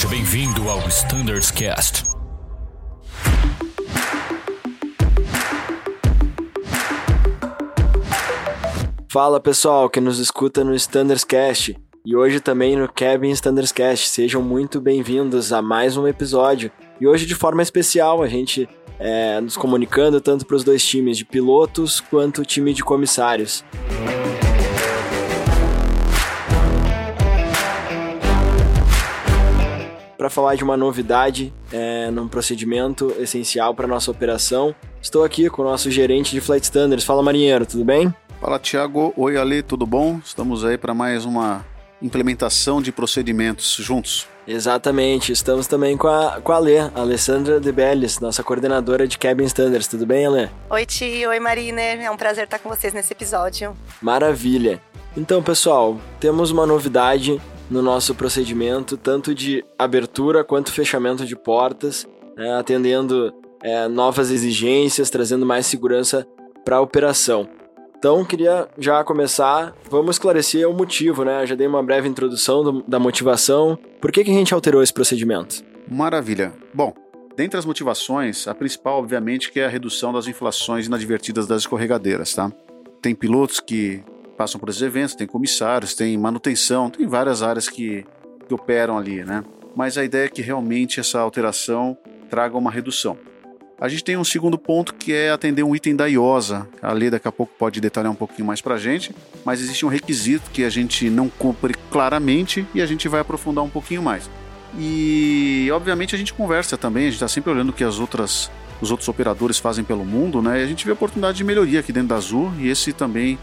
Seja bem-vindo ao Standards Cast. Fala pessoal que nos escuta no Standards Cast e hoje também no Cabin Standards Cast. Sejam muito bem-vindos a mais um episódio. E hoje, de forma especial, a gente é, nos comunicando tanto para os dois times de pilotos quanto o time de comissários. Para falar de uma novidade é, num procedimento essencial para nossa operação, estou aqui com o nosso gerente de Flight Standards. Fala, marinheiro, tudo bem? Fala, Thiago. Oi, Ale, tudo bom? Estamos aí para mais uma implementação de procedimentos juntos. Exatamente, estamos também com a, com a Alê, a Alessandra De Bellis, nossa coordenadora de Cabin Standards. Tudo bem, Alê? Oi, Ti. Oi, Mariner. É um prazer estar com vocês nesse episódio. Maravilha. Então, pessoal, temos uma novidade no nosso procedimento, tanto de abertura quanto fechamento de portas, né, atendendo é, novas exigências, trazendo mais segurança para a operação. Então, queria já começar, vamos esclarecer o motivo, né? Já dei uma breve introdução do, da motivação. Por que, que a gente alterou esse procedimento? Maravilha. Bom, dentre as motivações, a principal, obviamente, que é a redução das inflações inadvertidas das escorregadeiras, tá? Tem pilotos que passam por esses eventos, tem comissários, tem manutenção, tem várias áreas que, que operam ali, né? Mas a ideia é que realmente essa alteração traga uma redução. A gente tem um segundo ponto que é atender um item da IOSA. A lei daqui a pouco pode detalhar um pouquinho mais para a gente, mas existe um requisito que a gente não cumpre claramente e a gente vai aprofundar um pouquinho mais. E obviamente a gente conversa também, a gente está sempre olhando o que as outras, os outros operadores fazem pelo mundo, né? E a gente vê oportunidade de melhoria aqui dentro da Azul e esse também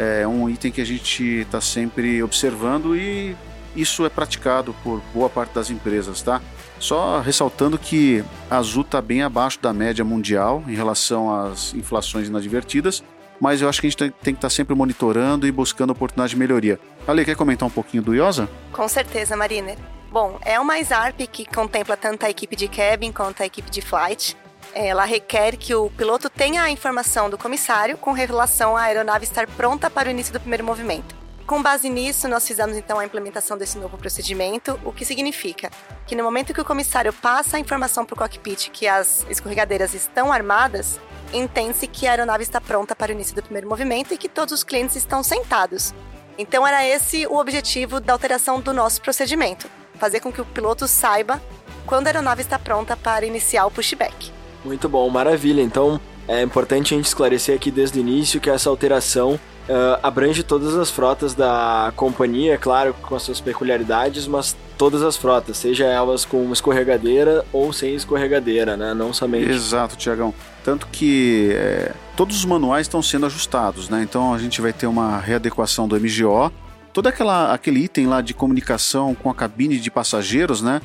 é um item que a gente está sempre observando e isso é praticado por boa parte das empresas, tá? Só ressaltando que a Azul está bem abaixo da média mundial em relação às inflações inadvertidas, mas eu acho que a gente tem, que estar tá sempre monitorando e buscando oportunidade de melhoria. Ale, quer comentar um pouquinho do IOSA? Com certeza, Mariner. Bom, é uma SARP que contempla tanto a equipe de cabin quanto a equipe de flight. Ela requer que o piloto tenha a informação do comissário com relação à aeronave estar pronta para o início do primeiro movimento. Com base nisso, nós fizemos então a implementação desse novo procedimento, o que significa que no momento que o comissário passa a informação para o cockpit que as escorregadeiras estão armadas, entende-se que a aeronave está pronta para o início do primeiro movimento e que todos os clientes estão sentados. Então era esse o objetivo da alteração do nosso procedimento, fazer com que o piloto saiba quando a aeronave está pronta para iniciar o pushback. Muito bom, maravilha. Então é importante a gente esclarecer aqui desde o início que essa alteração uh, abrange todas as frotas da companhia, claro, com as suas peculiaridades, mas todas as frotas, seja elas com escorregadeira ou sem escorregadeira, né? Não somente. Exato, Tiagão. Tanto que é, todos os manuais estão sendo ajustados, né? Então a gente vai ter uma readequação do MGO. Todo aquela, aquele item lá de comunicação com a cabine de passageiros, né?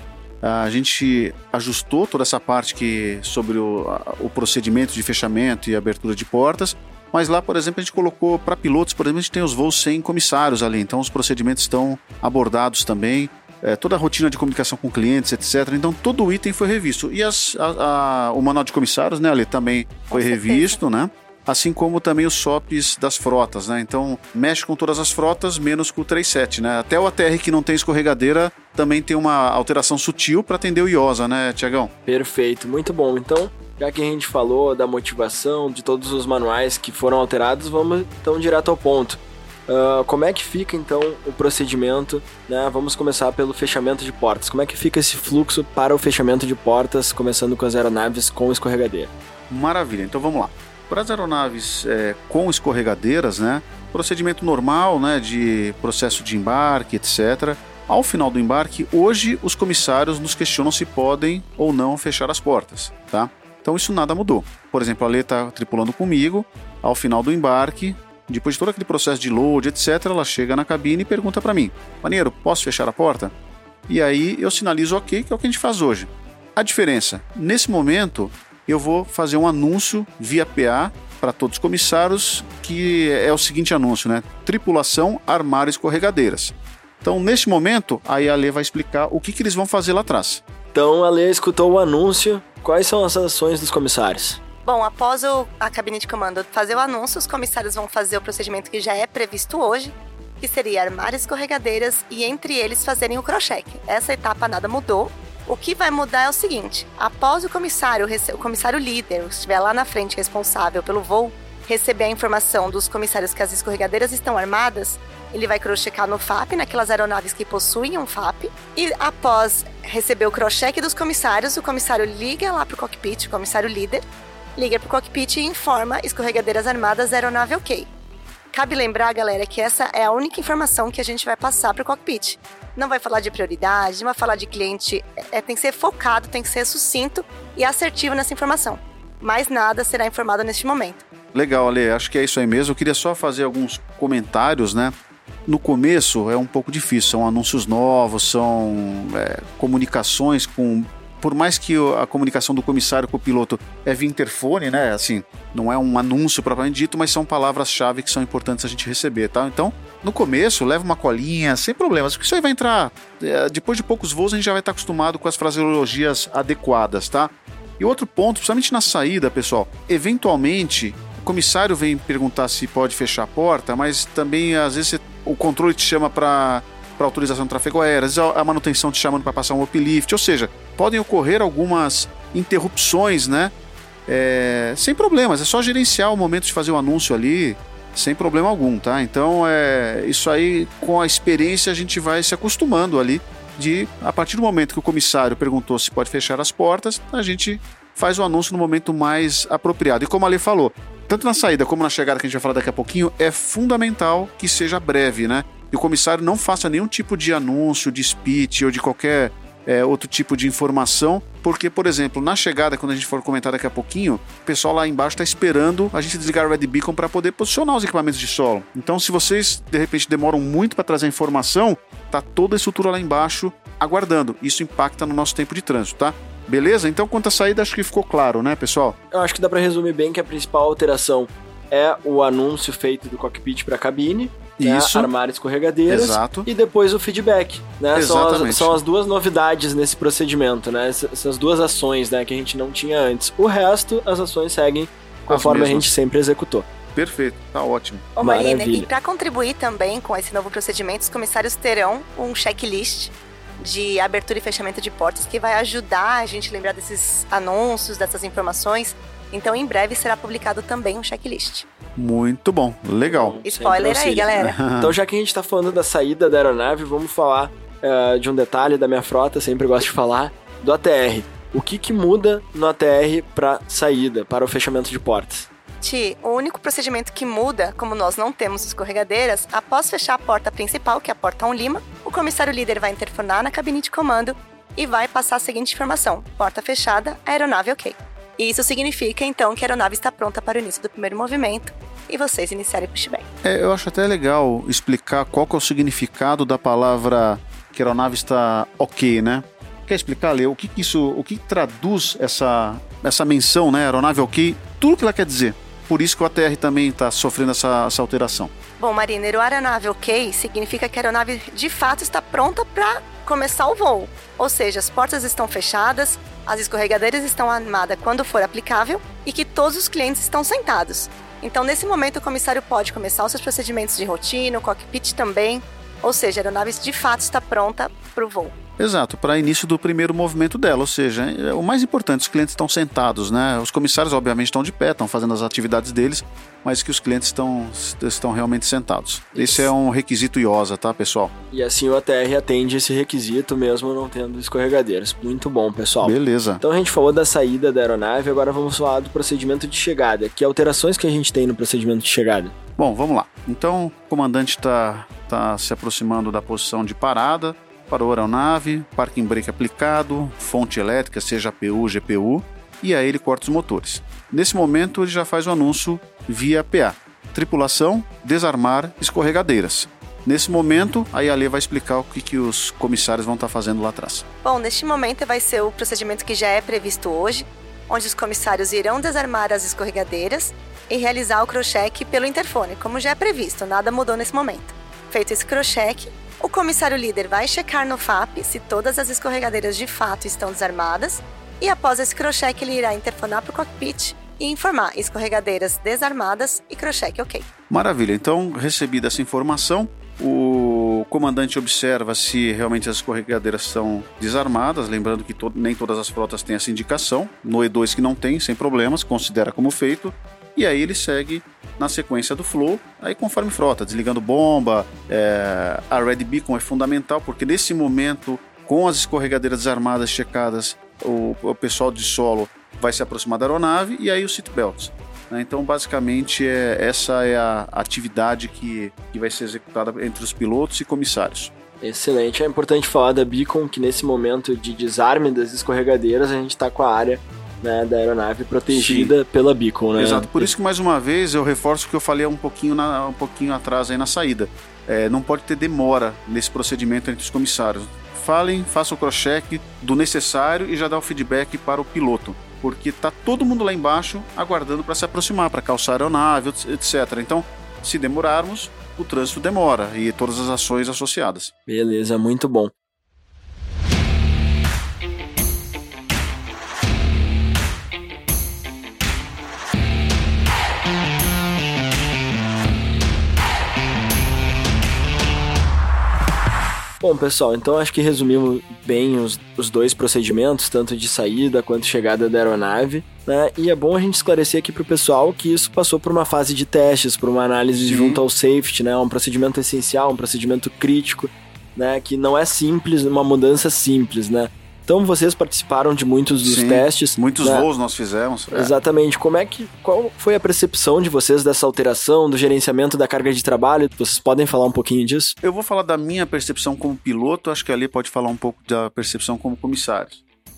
A gente ajustou toda essa parte que sobre o, o procedimento de fechamento e abertura de portas mas lá, por exemplo, a gente colocou para pilotos, por exemplo, a gente tem os voos sem comissários ali, então os procedimentos estão abordados também. É, toda a rotina de comunicação com clientes, etc. Então todo o item foi revisto. E as, a, a, o manual de comissários, né, ali também foi revisto, né? Assim como também os SOPs das frotas, né? Então mexe com todas as frotas, menos com o 37, né? Até o ATR que não tem escorregadeira também tem uma alteração sutil para atender o IOSA, né, Tiagão? Perfeito, muito bom. Então, já que a gente falou da motivação, de todos os manuais que foram alterados, vamos então direto ao ponto. Uh, como é que fica então o procedimento? Né? Vamos começar pelo fechamento de portas. Como é que fica esse fluxo para o fechamento de portas, começando com as aeronaves com escorregadeira? Maravilha, então vamos lá. Para as aeronaves é, com escorregadeiras, né, procedimento normal né, de processo de embarque, etc. Ao final do embarque, hoje os comissários nos questionam se podem ou não fechar as portas. Tá? Então isso nada mudou. Por exemplo, a Lê está tripulando comigo, ao final do embarque, depois de todo aquele processo de load, etc., ela chega na cabine e pergunta para mim: Maneiro, posso fechar a porta? E aí eu sinalizo ok, que é o que a gente faz hoje. A diferença, nesse momento, eu vou fazer um anúncio via PA para todos os comissários, que é o seguinte anúncio, né? Tripulação armar escorregadeiras. Então, neste momento, aí a Lê vai explicar o que, que eles vão fazer lá atrás. Então, a Lê escutou o anúncio, Quais são as ações dos comissários? Bom, após o, a cabine de comando fazer o anúncio, os comissários vão fazer o procedimento que já é previsto hoje, que seria armar escorregadeiras e entre eles fazerem o crocheque. Essa etapa nada mudou. O que vai mudar é o seguinte: após o comissário, o comissário líder, que estiver lá na frente responsável pelo voo, receber a informação dos comissários que as escorregadeiras estão armadas, ele vai crochecar no FAP, naquelas aeronaves que possuem um FAP, e após receber o crocheque dos comissários, o comissário liga lá para o cockpit, o comissário líder, liga para o cockpit e informa escorregadeiras armadas aeronave ok. Cabe lembrar, galera, que essa é a única informação que a gente vai passar para o cockpit. Não vai falar de prioridade, não vai falar de cliente, é, tem que ser focado, tem que ser sucinto e assertivo nessa informação. Mais nada será informado neste momento. Legal, Ale, acho que é isso aí mesmo. Eu queria só fazer alguns comentários, né? No começo é um pouco difícil, são anúncios novos, são é, comunicações com. Por mais que a comunicação do comissário com o piloto é via interfone, né? Assim, não é um anúncio propriamente dito, mas são palavras-chave que são importantes a gente receber, tá? Então, no começo, leva uma colinha, sem problemas, porque isso aí vai entrar. É, depois de poucos voos, a gente já vai estar acostumado com as fraseologias adequadas, tá? E outro ponto, principalmente na saída, pessoal, eventualmente o comissário vem perguntar se pode fechar a porta, mas também às vezes o controle te chama para para autorização de tráfego aéreo, às vezes a manutenção te chamando para passar um uplift, ou seja, podem ocorrer algumas interrupções, né? É, sem problemas, é só gerenciar o momento de fazer o anúncio ali, sem problema algum, tá? Então, é, isso aí, com a experiência, a gente vai se acostumando ali de, a partir do momento que o comissário perguntou se pode fechar as portas, a gente faz o anúncio no momento mais apropriado. E como a Lê falou, tanto na saída como na chegada, que a gente vai falar daqui a pouquinho, é fundamental que seja breve, né? E o comissário não faça nenhum tipo de anúncio, de speech ou de qualquer é, outro tipo de informação, porque, por exemplo, na chegada, quando a gente for comentar daqui a pouquinho, o pessoal lá embaixo está esperando a gente desligar o Red Beacon para poder posicionar os equipamentos de solo. Então, se vocês de repente demoram muito para trazer a informação, tá toda a estrutura lá embaixo aguardando. Isso impacta no nosso tempo de trânsito, tá? Beleza? Então, quanto à saída, acho que ficou claro, né, pessoal? Eu acho que dá para resumir bem que a principal alteração é o anúncio feito do cockpit para a cabine, né, Isso. armar escorregadeiras Exato. e depois o feedback, né? São as, são as duas novidades nesse procedimento, né? Ess- Essas duas ações, né, que a gente não tinha antes. O resto, as ações seguem conforme a gente sempre executou. Perfeito, tá ótimo. Ô, Marina, Maravilha. e para contribuir também com esse novo procedimento, os comissários terão um checklist de abertura e fechamento de portas que vai ajudar a gente a lembrar desses anúncios, dessas informações. Então, em breve será publicado também um checklist. Muito bom, legal. Spoiler aí, galera. Então, já que a gente tá falando da saída da aeronave, vamos falar eh, de um detalhe da minha frota, sempre gosto de falar, do ATR. O que, que muda no ATR para saída, para o fechamento de portas? Ti, o único procedimento que muda, como nós não temos escorregadeiras, após fechar a porta principal, que é a porta 1 Lima, o comissário líder vai interfonar na cabine de comando e vai passar a seguinte informação: porta fechada, aeronave ok. E isso significa então que a aeronave está pronta para o início do primeiro movimento e vocês iniciarem o pushback. É, eu acho até legal explicar qual é o significado da palavra que a aeronave está ok, né? Quer explicar, Leo, o que, que isso, o que traduz essa, essa menção, né? Aeronave ok, tudo que ela quer dizer. Por isso que o ATR também está sofrendo essa, essa alteração. Bom, Mariner, o aeronave ok significa que a aeronave de fato está pronta para começar o voo. Ou seja, as portas estão fechadas, as escorregadeiras estão armadas quando for aplicável e que todos os clientes estão sentados. Então, nesse momento, o comissário pode começar os seus procedimentos de rotina, o cockpit também. Ou seja, a aeronave de fato está pronta para o voo. Exato, para início do primeiro movimento dela, ou seja, é o mais importante, os clientes estão sentados, né? Os comissários, obviamente, estão de pé, estão fazendo as atividades deles, mas que os clientes estão, estão realmente sentados. Esse é um requisito IOSA, tá, pessoal? E assim o ATR atende esse requisito mesmo não tendo escorregadeiras. Muito bom, pessoal. Beleza. Então a gente falou da saída da aeronave, agora vamos falar do procedimento de chegada. Que alterações que a gente tem no procedimento de chegada? Bom, vamos lá. Então, o comandante está tá se aproximando da posição de parada, parou a aeronave, parking brake aplicado, fonte elétrica, seja APU, GPU, e aí ele corta os motores. Nesse momento, ele já faz o anúncio via PA. Tripulação, desarmar escorregadeiras. Nesse momento, aí a Lê vai explicar o que, que os comissários vão estar fazendo lá atrás. Bom, neste momento vai ser o procedimento que já é previsto hoje, onde os comissários irão desarmar as escorregadeiras e realizar o crocheque pelo interfone, como já é previsto, nada mudou nesse momento. Feito esse crocheque, o comissário líder vai checar no FAP se todas as escorregadeiras de fato estão desarmadas e após esse crocheque ele irá interfonar para o cockpit e informar escorregadeiras desarmadas e crocheque ok. Maravilha, então recebida essa informação, O comandante observa se realmente as escorregadeiras são desarmadas, lembrando que to nem todas as frotas têm essa indicação. No E2 que não tem, sem problemas, considera como feito. E aí ele segue na sequência do flow, aí conforme frota, desligando bomba. É... a Red Beacon é fundamental, porque nesse momento, com as escorregadeiras desarmadas checadas, o, o pessoal de solo vai se aproximar da aeronave e aí os seatbelts. Né? Então, basicamente, é, essa é a atividade que, que vai ser executada entre os pilotos e comissários. Excelente. É importante falar da Beacon que nesse momento de desarme das escorregadeiras a gente está com a área né, da aeronave protegida Sim. pela Beacon, né? Exato. Por isso que mais uma vez eu reforço o que eu falei um pouquinho, na, um pouquinho atrás aí na saída. É, não pode ter demora nesse procedimento entre os comissários. Falem, façam o cross-check do necessário e já dá o feedback para o piloto porque tá todo mundo lá embaixo aguardando para se aproximar, para calçar a aeronave, etc. Então, se demorarmos, o trânsito demora e todas as ações associadas. Beleza, muito bom. Bom, pessoal, então acho que resumimos bem os, os dois procedimentos, tanto de saída quanto chegada da aeronave. Né? E é bom a gente esclarecer aqui para o pessoal que isso passou por uma fase de testes, por uma análise Sim. junto ao safety, né? um procedimento essencial, um procedimento crítico, né? que não é simples, uma mudança simples, né? Então vocês participaram de muitos dos Sim, testes. Muitos né? voos nós fizemos. É. Exatamente. Como é que qual foi a percepção de vocês dessa alteração, do gerenciamento da carga de trabalho? Vocês podem falar um pouquinho disso? Eu vou falar da minha percepção como piloto, acho que ali pode falar um pouco da percepção como comissário.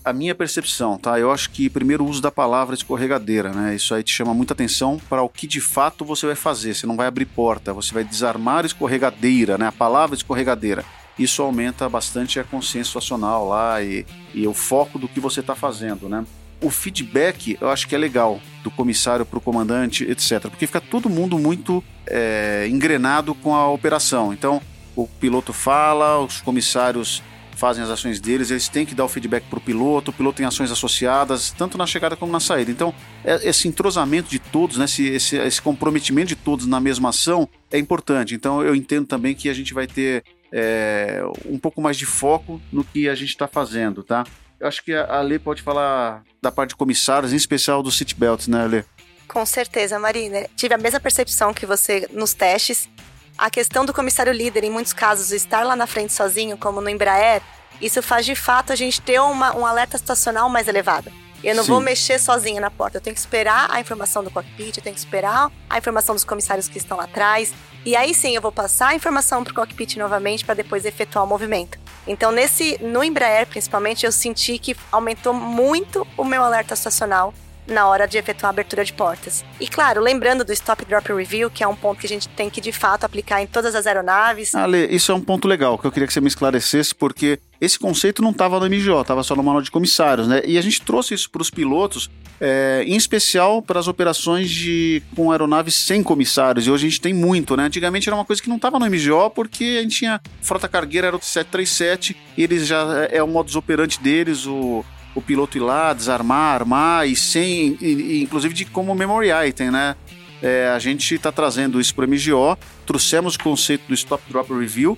A minha percepção, tá? Eu acho que primeiro o uso da palavra escorregadeira, né? Isso aí te chama muita atenção para o que de fato você vai fazer. Você não vai abrir porta, você vai desarmar escorregadeira, né? A palavra escorregadeira isso aumenta bastante a consciência situacional lá e, e o foco do que você está fazendo, né? O feedback eu acho que é legal do comissário para o comandante, etc. Porque fica todo mundo muito é, engrenado com a operação. Então o piloto fala, os comissários fazem as ações deles, eles têm que dar o feedback para o piloto, o piloto tem ações associadas, tanto na chegada como na saída. Então, é, esse entrosamento de todos, né, esse, esse, esse comprometimento de todos na mesma ação é importante. Então, eu entendo também que a gente vai ter é, um pouco mais de foco no que a gente está fazendo, tá? Eu acho que a Lê pode falar da parte de comissários, em especial do seatbelt, né, Lê? Com certeza, Marina. Tive a mesma percepção que você nos testes. A questão do comissário líder, em muitos casos, estar lá na frente sozinho, como no Embraer, isso faz de fato a gente ter uma, um alerta situacional mais elevado. Eu não Sim. vou mexer sozinha na porta. Eu tenho que esperar a informação do cockpit, eu tenho que esperar a informação dos comissários que estão lá atrás. E aí sim eu vou passar a informação para o cockpit novamente para depois efetuar o movimento. Então, nesse no Embraer, principalmente, eu senti que aumentou muito o meu alerta estacional na hora de efetuar a abertura de portas. E claro, lembrando do Stop Drop Review, que é um ponto que a gente tem que de fato aplicar em todas as aeronaves. Ale, isso é um ponto legal que eu queria que você me esclarecesse, porque esse conceito não estava no MGO, estava só no manual de comissários, né? E a gente trouxe isso para os pilotos, é, em especial para as operações de com aeronaves sem comissários. E hoje a gente tem muito, né? Antigamente era uma coisa que não estava no MGO, porque a gente tinha frota cargueira era o 737, eles já é, é o modus operandi deles, o o piloto ir lá, desarmar, armar e sem, e, inclusive de como memory item, né? É, a gente está trazendo isso para o MGO, trouxemos o conceito do Stop Drop Review,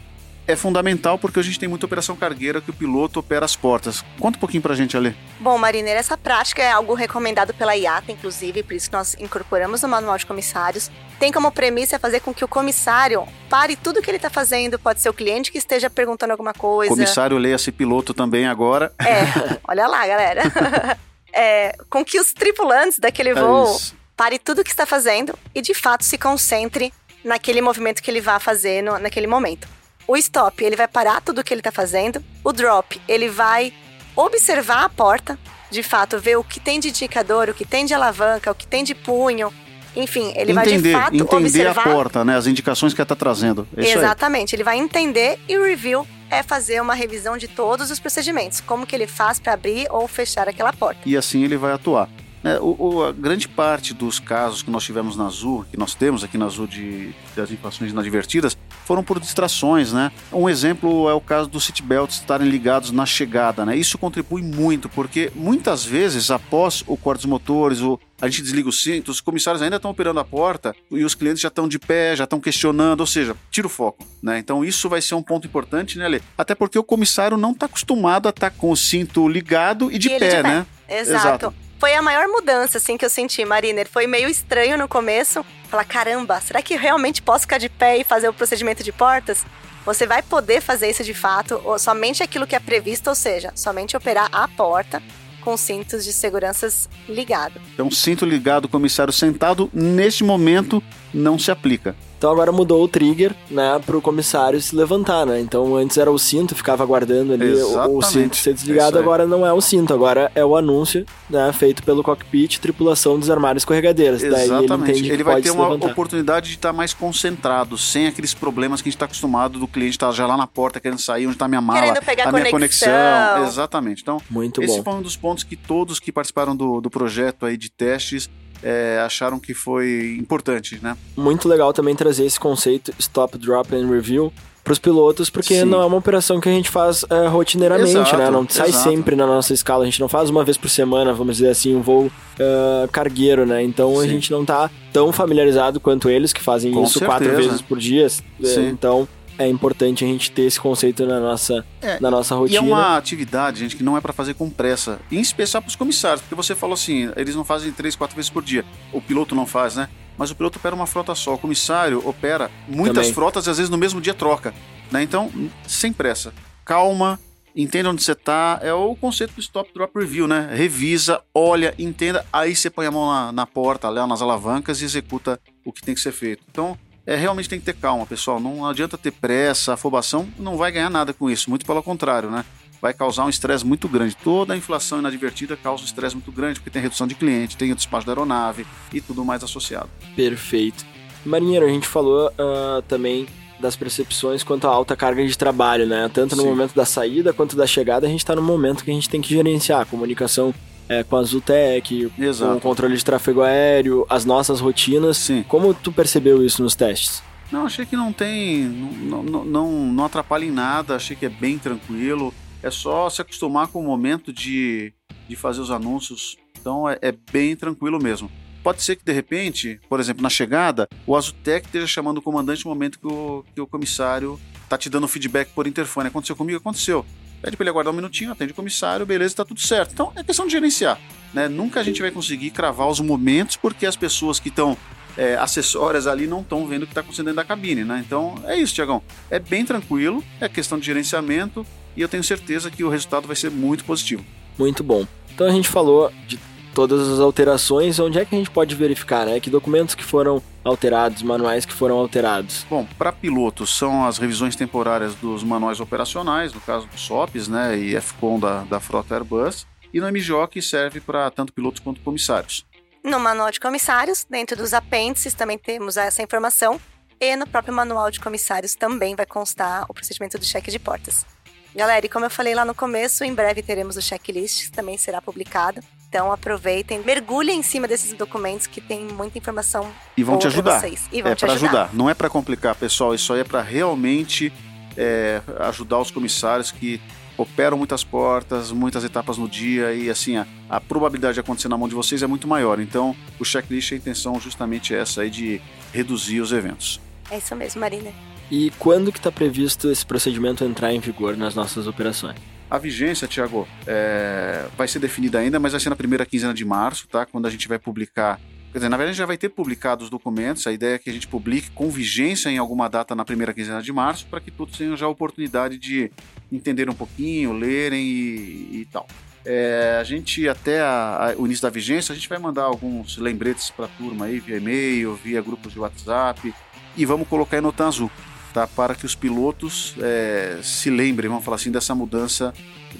é fundamental porque a gente tem muita operação cargueira que o piloto opera as portas. Conta um pouquinho pra gente, Ali. Bom, Marineiro, essa prática é algo recomendado pela IATA, inclusive, por isso que nós incorporamos no manual de comissários. Tem como premissa fazer com que o comissário pare tudo que ele está fazendo. Pode ser o cliente que esteja perguntando alguma coisa. Comissário leia-se piloto também agora. É, olha lá, galera. é, com que os tripulantes daquele é voo é pare tudo que está fazendo e de fato se concentre naquele movimento que ele vai fazer no, naquele momento. O stop, ele vai parar tudo o que ele está fazendo. O drop, ele vai observar a porta, de fato, ver o que tem de indicador, o que tem de alavanca, o que tem de punho. Enfim, ele entender, vai de fato entender observar. a porta, né? As indicações que ela está trazendo. É Exatamente, ele vai entender e o review é fazer uma revisão de todos os procedimentos, como que ele faz para abrir ou fechar aquela porta. E assim ele vai atuar. É, o, o, a grande parte dos casos que nós tivemos na Azul, que nós temos aqui na Azul de, das inflações inadvertidas, foram por distrações, né? Um exemplo é o caso dos seatbelts estarem ligados na chegada, né? Isso contribui muito, porque muitas vezes, após o corte dos motores, o, a gente desliga o cinto, os comissários ainda estão operando a porta e os clientes já estão de pé, já estão questionando, ou seja, tira o foco, né? Então isso vai ser um ponto importante, né, Lê? Até porque o comissário não está acostumado a estar tá com o cinto ligado e de, e pé, de pé, né? Exato. Exato. Foi a maior mudança, assim, que eu senti, Mariner. Foi meio estranho no começo. Falar, caramba, será que realmente posso ficar de pé e fazer o procedimento de portas? Você vai poder fazer isso de fato, ou somente aquilo que é previsto, ou seja, somente operar a porta com cintos de seguranças ligados. Então, cinto ligado, comissário sentado, neste momento não se aplica. Então agora mudou o trigger, né, pro comissário se levantar, né? Então antes era o cinto, ficava aguardando ali o, o cinto ser desligado, é agora não é o cinto, agora é o anúncio, né, feito pelo cockpit, tripulação desarmar escorregadeiras. Exatamente. Daí ele, ele vai ter uma oportunidade de estar tá mais concentrado, sem aqueles problemas que a gente está acostumado do cliente estar tá já lá na porta querendo sair, onde está minha mala, querendo pegar a minha conexão. conexão. Exatamente. Então, Muito esse bom. foi um dos pontos que todos que participaram do, do projeto aí de testes é, acharam que foi importante, né? Muito legal também trazer esse conceito Stop, Drop and Review para os pilotos, porque Sim. não é uma operação que a gente faz é, rotineiramente, né? exato, né? Não sai exato. sempre na nossa escala, a gente não faz uma vez por semana, vamos dizer assim, um voo uh, cargueiro, né? Então Sim. a gente não tá tão familiarizado quanto eles, que fazem Com isso certeza. quatro vezes por dia. Sim. Então é importante a gente ter esse conceito na nossa, é, na nossa rotina. E é uma atividade, gente, que não é para fazer com pressa. Em especial para os comissários, porque você falou assim, eles não fazem três, quatro vezes por dia. O piloto não faz, né? Mas o piloto opera uma frota só. O comissário opera muitas Também. frotas e às vezes no mesmo dia troca. Né? Então, sem pressa. Calma, entenda onde você está. É o conceito do Stop Drop Review, né? Revisa, olha, entenda, aí você põe a mão na, na porta, lá nas alavancas e executa o que tem que ser feito. Então, é, realmente tem que ter calma, pessoal. Não adianta ter pressa, afobação, não vai ganhar nada com isso. Muito pelo contrário, né? Vai causar um estresse muito grande. Toda a inflação inadvertida causa um estresse muito grande, porque tem redução de cliente, tem o despacho da aeronave e tudo mais associado. Perfeito. Marinheiro, a gente falou uh, também das percepções quanto à alta carga de trabalho, né? Tanto no Sim. momento da saída quanto da chegada, a gente está no momento que a gente tem que gerenciar a comunicação é, com a Zultec, Exato. com o controle de tráfego aéreo, as nossas rotinas. Sim. Como tu percebeu isso nos testes? Não, achei que não tem. Não, não, não, não atrapalha em nada, achei que é bem tranquilo. É só se acostumar com o momento de, de fazer os anúncios. Então é, é bem tranquilo mesmo. Pode ser que de repente, por exemplo, na chegada, o Azutec esteja chamando o comandante no momento que o, que o comissário tá te dando feedback por interfone. Aconteceu comigo? Aconteceu. Pede para ele aguardar um minutinho, atende o comissário, beleza, tá tudo certo. Então é questão de gerenciar. Né? Nunca a gente vai conseguir cravar os momentos porque as pessoas que estão é, acessórias ali não estão vendo o que está acontecendo dentro da cabine. Né? Então é isso, Tiagão. É bem tranquilo, é questão de gerenciamento e eu tenho certeza que o resultado vai ser muito positivo. Muito bom. Então a gente falou de todas as alterações, onde é que a gente pode verificar, né? Que documentos que foram alterados, manuais que foram alterados? Bom, para pilotos são as revisões temporárias dos manuais operacionais, no caso do SOPs, né, e FCOM da, da frota Airbus, e no MJOC serve para tanto pilotos quanto comissários. No manual de comissários, dentro dos apêndices, também temos essa informação, e no próprio manual de comissários também vai constar o procedimento do cheque de portas. Galera, e como eu falei lá no começo, em breve teremos o checklist, que também será publicado. Então aproveitem, mergulhem em cima desses documentos que tem muita informação e vão te ajudar. Vocês. E vão é para ajudar. ajudar. Não é para complicar, pessoal. Isso aí é para realmente é, ajudar os comissários que operam muitas portas, muitas etapas no dia e assim a, a, probabilidade de acontecer na mão de vocês é muito maior. Então o checklist a intenção justamente é essa aí de reduzir os eventos. É isso mesmo, Marina. E quando que está previsto esse procedimento entrar em vigor nas nossas operações? A vigência, Tiago, é... vai ser definida ainda, mas vai ser na primeira quinzena de março, tá? Quando a gente vai publicar. Quer dizer, na verdade, já vai ter publicado os documentos. A ideia é que a gente publique com vigência em alguma data na primeira quinzena de março, para que todos tenham já a oportunidade de entender um pouquinho, lerem e, e tal. É, a gente, até a, a, o início da vigência, a gente vai mandar alguns lembretes para a turma aí, via e-mail, via grupos de WhatsApp, e vamos colocar em nota azul tá? para que os pilotos é, se lembrem, vamos falar assim, dessa mudança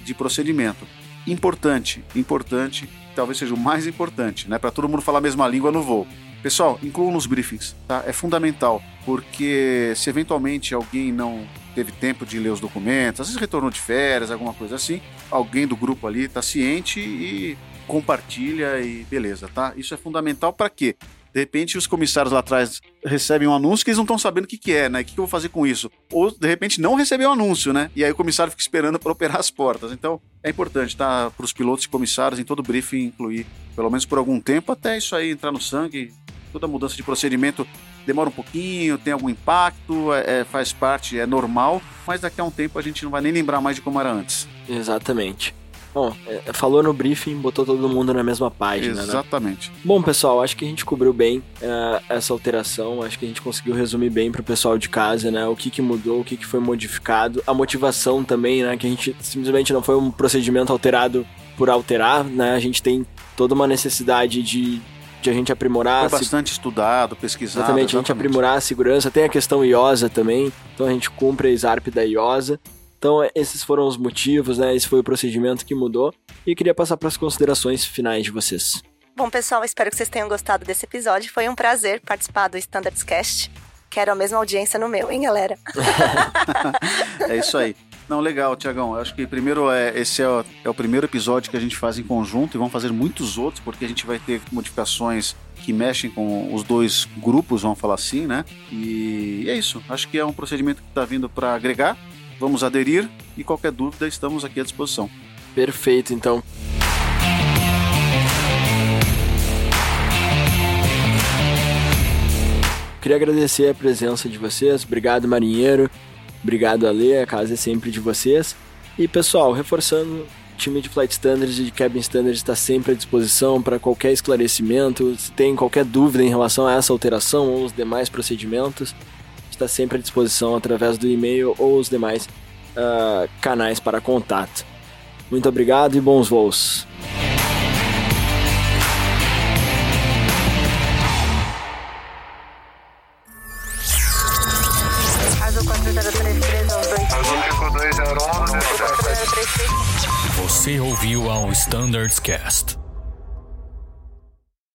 de procedimento. Importante, importante, talvez seja o mais importante, né? para todo mundo falar a mesma língua no voo. Pessoal, incluam nos briefings, tá? É fundamental, porque se eventualmente alguém não teve tempo de ler os documentos, às vezes retornou de férias, alguma coisa assim, alguém do grupo ali está ciente e compartilha e beleza, tá? Isso é fundamental para quê? De repente, os comissários lá atrás recebem um anúncio que eles não estão sabendo o que, que é, né? O que, que eu vou fazer com isso? Ou, de repente, não recebeu o anúncio, né? E aí o comissário fica esperando para operar as portas. Então, é importante, tá? Para os pilotos e comissários, em todo briefing, incluir, pelo menos por algum tempo, até isso aí entrar no sangue. Toda mudança de procedimento demora um pouquinho, tem algum impacto, é, é, faz parte, é normal, mas daqui a um tempo a gente não vai nem lembrar mais de como era antes. Exatamente. Bom, é, falou no briefing, botou todo mundo na mesma página, né? Exatamente. Né? Bom, pessoal, acho que a gente cobriu bem uh, essa alteração, acho que a gente conseguiu resumir bem para o pessoal de casa, né? O que, que mudou, o que, que foi modificado, a motivação também, né? Que a gente simplesmente não foi um procedimento alterado por alterar, né? A gente tem toda uma necessidade de, de a gente aprimorar. Foi bastante se... estudado, pesquisado. Exatamente, exatamente, a gente aprimorar a segurança. Tem a questão IOSA também, então a gente cumpre a SARP da IOSA. Então, esses foram os motivos, né? Esse foi o procedimento que mudou. E queria passar para as considerações finais de vocês. Bom, pessoal, espero que vocês tenham gostado desse episódio. Foi um prazer participar do Standards Cast. Quero a mesma audiência no meu, hein, galera? é isso aí. Não, legal, Tiagão. Acho que primeiro é, esse é o, é o, primeiro episódio que a gente faz em conjunto e vamos fazer muitos outros, porque a gente vai ter modificações que mexem com os dois grupos, vamos falar assim, né? E é isso. Acho que é um procedimento que está vindo para agregar vamos aderir e qualquer dúvida estamos aqui à disposição. Perfeito, então. Queria agradecer a presença de vocês. Obrigado, marinheiro. Obrigado, Ale. A casa é sempre de vocês. E, pessoal, reforçando, o time de Flight Standards e de Cabin Standards está sempre à disposição para qualquer esclarecimento. Se tem qualquer dúvida em relação a essa alteração ou os demais procedimentos, está sempre à disposição através do e-mail ou os demais uh, canais para contato. Muito obrigado e bons voos. Você ouviu ao Standards Cast.